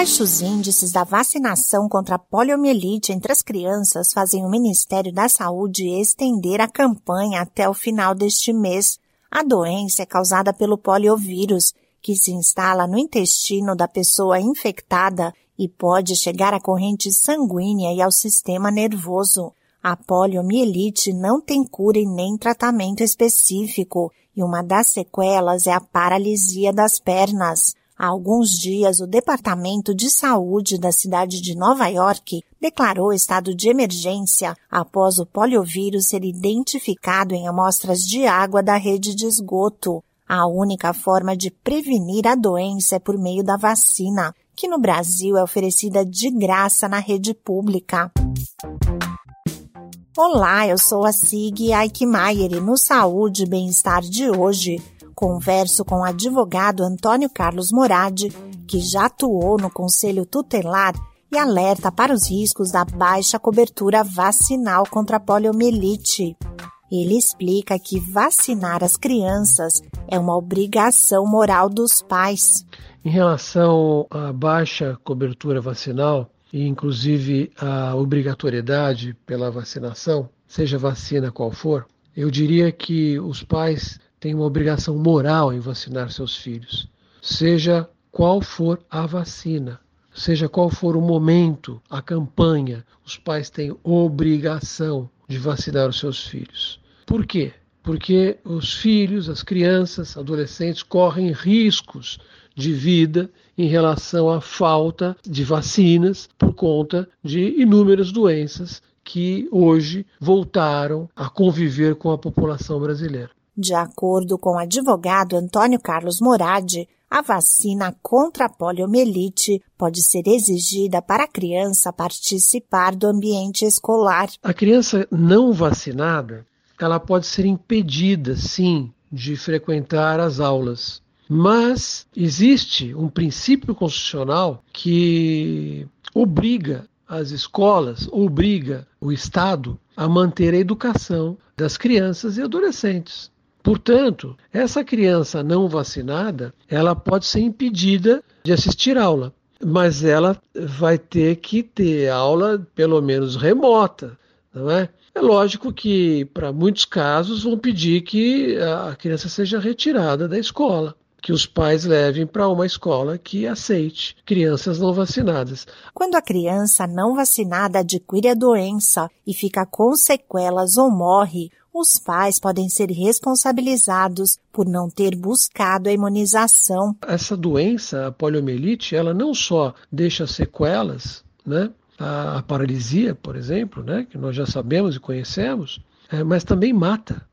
baixos índices da vacinação contra a poliomielite entre as crianças fazem o Ministério da Saúde estender a campanha até o final deste mês. A doença é causada pelo poliovírus, que se instala no intestino da pessoa infectada e pode chegar à corrente sanguínea e ao sistema nervoso. A poliomielite não tem cura e nem tratamento específico, e uma das sequelas é a paralisia das pernas. Há alguns dias, o Departamento de Saúde da cidade de Nova York declarou estado de emergência após o poliovírus ser identificado em amostras de água da rede de esgoto. A única forma de prevenir a doença é por meio da vacina, que no Brasil é oferecida de graça na rede pública. Olá, eu sou a Sig Aikmaier e no Saúde e Bem-Estar de hoje Converso com o advogado Antônio Carlos Moradi, que já atuou no Conselho Tutelar e alerta para os riscos da baixa cobertura vacinal contra a poliomielite. Ele explica que vacinar as crianças é uma obrigação moral dos pais. Em relação à baixa cobertura vacinal, e inclusive a obrigatoriedade pela vacinação, seja vacina qual for, eu diria que os pais têm uma obrigação moral em vacinar seus filhos, seja qual for a vacina, seja qual for o momento, a campanha, os pais têm obrigação de vacinar os seus filhos. Por quê? Porque os filhos, as crianças, adolescentes correm riscos de vida em relação à falta de vacinas por conta de inúmeras doenças que hoje voltaram a conviver com a população brasileira. De acordo com o advogado Antônio Carlos Moradi, a vacina contra a poliomielite pode ser exigida para a criança participar do ambiente escolar. A criança não vacinada, ela pode ser impedida, sim, de frequentar as aulas. Mas existe um princípio constitucional que obriga as escolas, obriga o Estado a manter a educação das crianças e adolescentes. Portanto, essa criança não vacinada, ela pode ser impedida de assistir aula, mas ela vai ter que ter aula pelo menos remota, não é? É lógico que para muitos casos vão pedir que a criança seja retirada da escola, que os pais levem para uma escola que aceite crianças não vacinadas. Quando a criança não vacinada adquire a doença e fica com sequelas ou morre, os pais podem ser responsabilizados por não ter buscado a imunização. Essa doença, a poliomielite, ela não só deixa sequelas, né? A, paralisia, por exemplo, né? que nós já sabemos e conhecemos, é, mas também mata.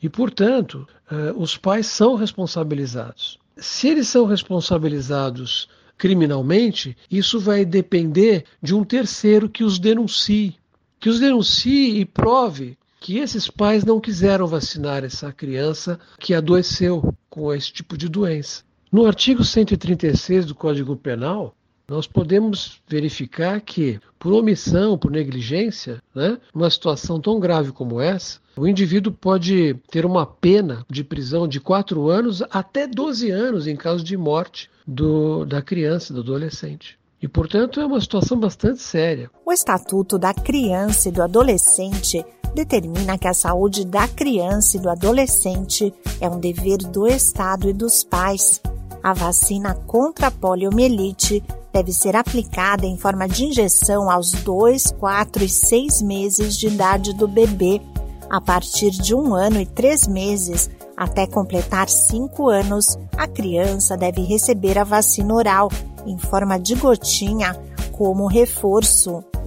E, portanto, é, os pais são responsabilizados. Se eles são responsabilizados criminalmente, isso vai depender de um terceiro que os denuncie. Que os denuncie e prove que esses pais não quiseram vacinar essa criança que adoeceu com esse tipo de doença. No artigo 136 do Código Penal, nós podemos verificar que, por omissão, por negligência, né, uma situação tão grave como essa, o indivíduo pode ter uma pena de prisão de 4 anos até 12 anos em caso de morte do, da criança, do adolescente. E, portanto, é uma situação bastante séria. O Estatuto da Criança e do Adolescente determina que a saúde da criança e do adolescente é um dever do Estado e dos pais. A vacina contra a poliomielite deve ser aplicada em forma de injeção aos 2, 4 e 6 meses de idade do bebê. A partir de um ano e três meses, até completar cinco anos, a criança deve receber a vacina oral em forma de gotinha como reforço.